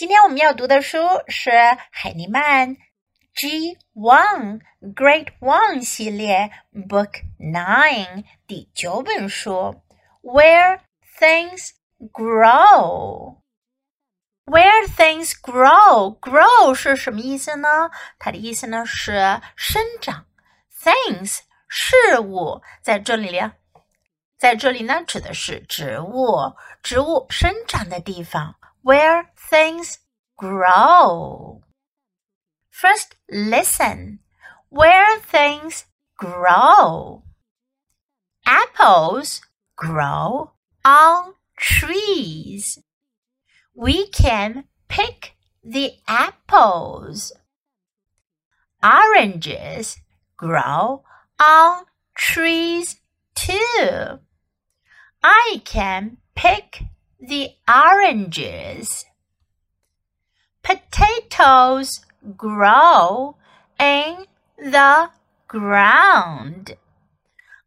今天我们要读的书是海尼曼 G One Great One 系列 Book Nine 第九本书 Where Things Grow。Where things grow, grow 是什么意思呢？它的意思呢是生长。Things 事物在这里呢，在这里呢指的是植物，植物生长的地方。Where things grow. First, listen. Where things grow. Apples grow on trees we can pick the apples. Oranges grow on trees too. I can pick the oranges. Potatoes grow in the ground.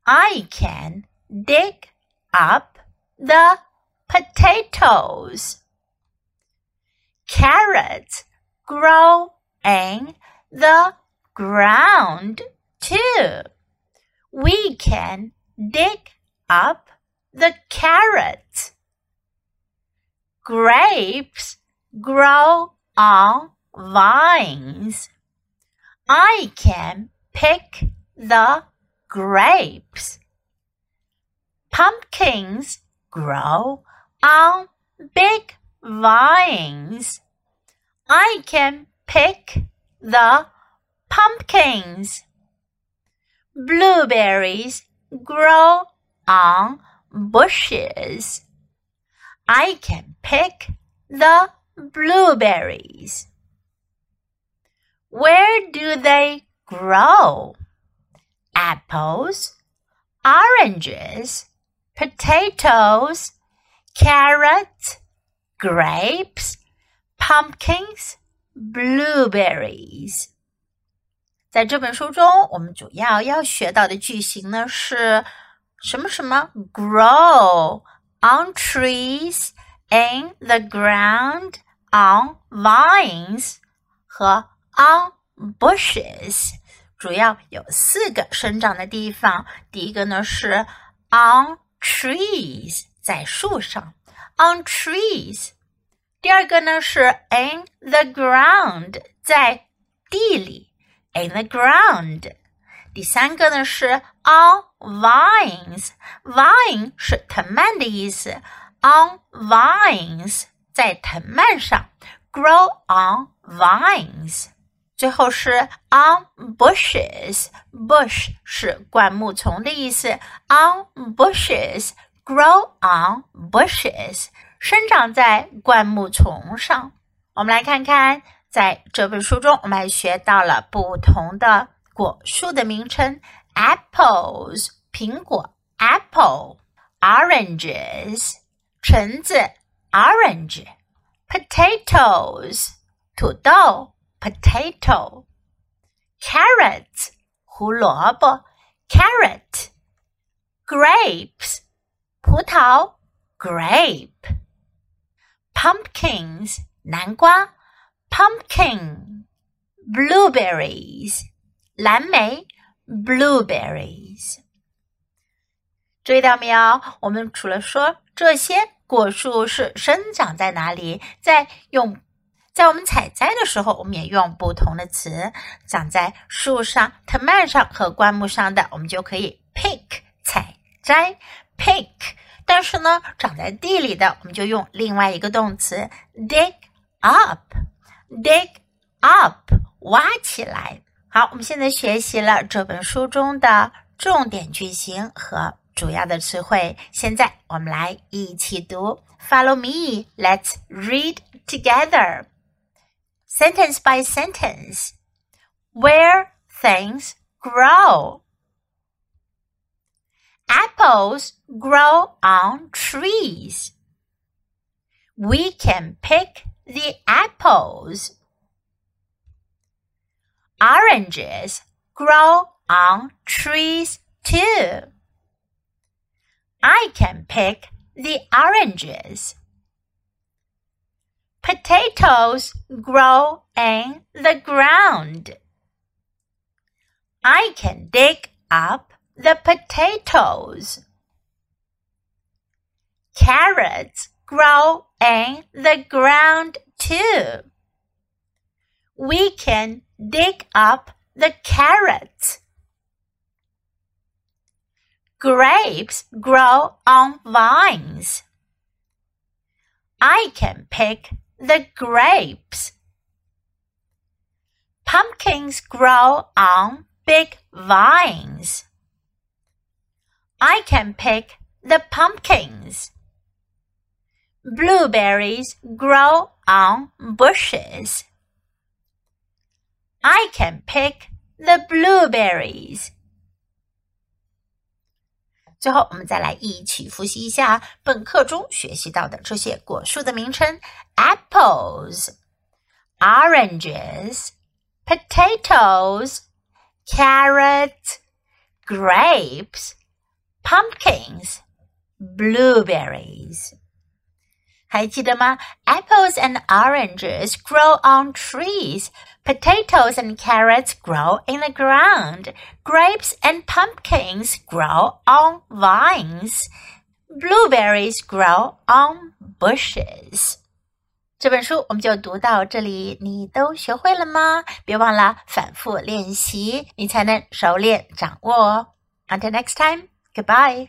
I can dig up the potatoes carrots grow in the ground too. We can dig up the carrots. Grapes grow on vines. I can pick the grapes. Pumpkins grow on big vines. I can pick the pumpkins. Blueberries grow on bushes. I can pick the blueberries. Where do they grow? Apples, oranges, potatoes, carrots, grapes, pumpkins, blueberries。在这本书中，我们主要要学到的句型呢是什么什么 grow on trees, in the ground, on vines 和 on bushes。主要有四个生长的地方。第一个呢是 on trees，在树上。on trees。第二个呢是 in the ground，在地里，in the ground。 第三个呢是 on vines，vine 是藤蔓的意思，on vines 在藤蔓上，grow on vines。最后是 on bushes，bush 是灌木丛的意思，on bushes。grow on bushes，生长在灌木丛上。我们来看看，在这本书中，我们还学到了不同的果树的名称：apples 苹果；apple，oranges 橙子；orange，potatoes 土豆；potato，carrots 胡萝卜；carrot，grapes。葡萄 grape pumpkins 南瓜 pumpkin blueberries 蓝莓 blueberries 注意到没有？我们除了说这些果树是生长在哪里，在用在我们采摘的时候，我们也用不同的词。长在树上、藤蔓上和灌木上的，我们就可以 pick 采摘。pick，但是呢，长在地里的，我们就用另外一个动词 dig up，dig up，挖起来。好，我们现在学习了这本书中的重点句型和主要的词汇。现在我们来一起读，Follow me，Let's read together. Sentence by sentence. Where things grow. Apples grow on trees. We can pick the apples. Oranges grow on trees too. I can pick the oranges. Potatoes grow in the ground. I can dig up the potatoes. Carrots grow in the ground too. We can dig up the carrots. Grapes grow on vines. I can pick the grapes. Pumpkins grow on big vines. I can pick the pumpkins. Blueberries grow on bushes. I can pick the blueberries. 最后，我们再来一起复习一下本课中学习到的这些果树的名称：apples、oranges、potatoes、carrots、grapes、pumpkins、blueberries。 还记得吗？Apples and oranges grow on trees. Potatoes and carrots grow in the ground. Grapes and pumpkins grow on vines. Blueberries grow on bushes. 这本书我们就读到这里，你都学会了吗？别忘了反复练习，你才能熟练掌握哦。Until next time, goodbye.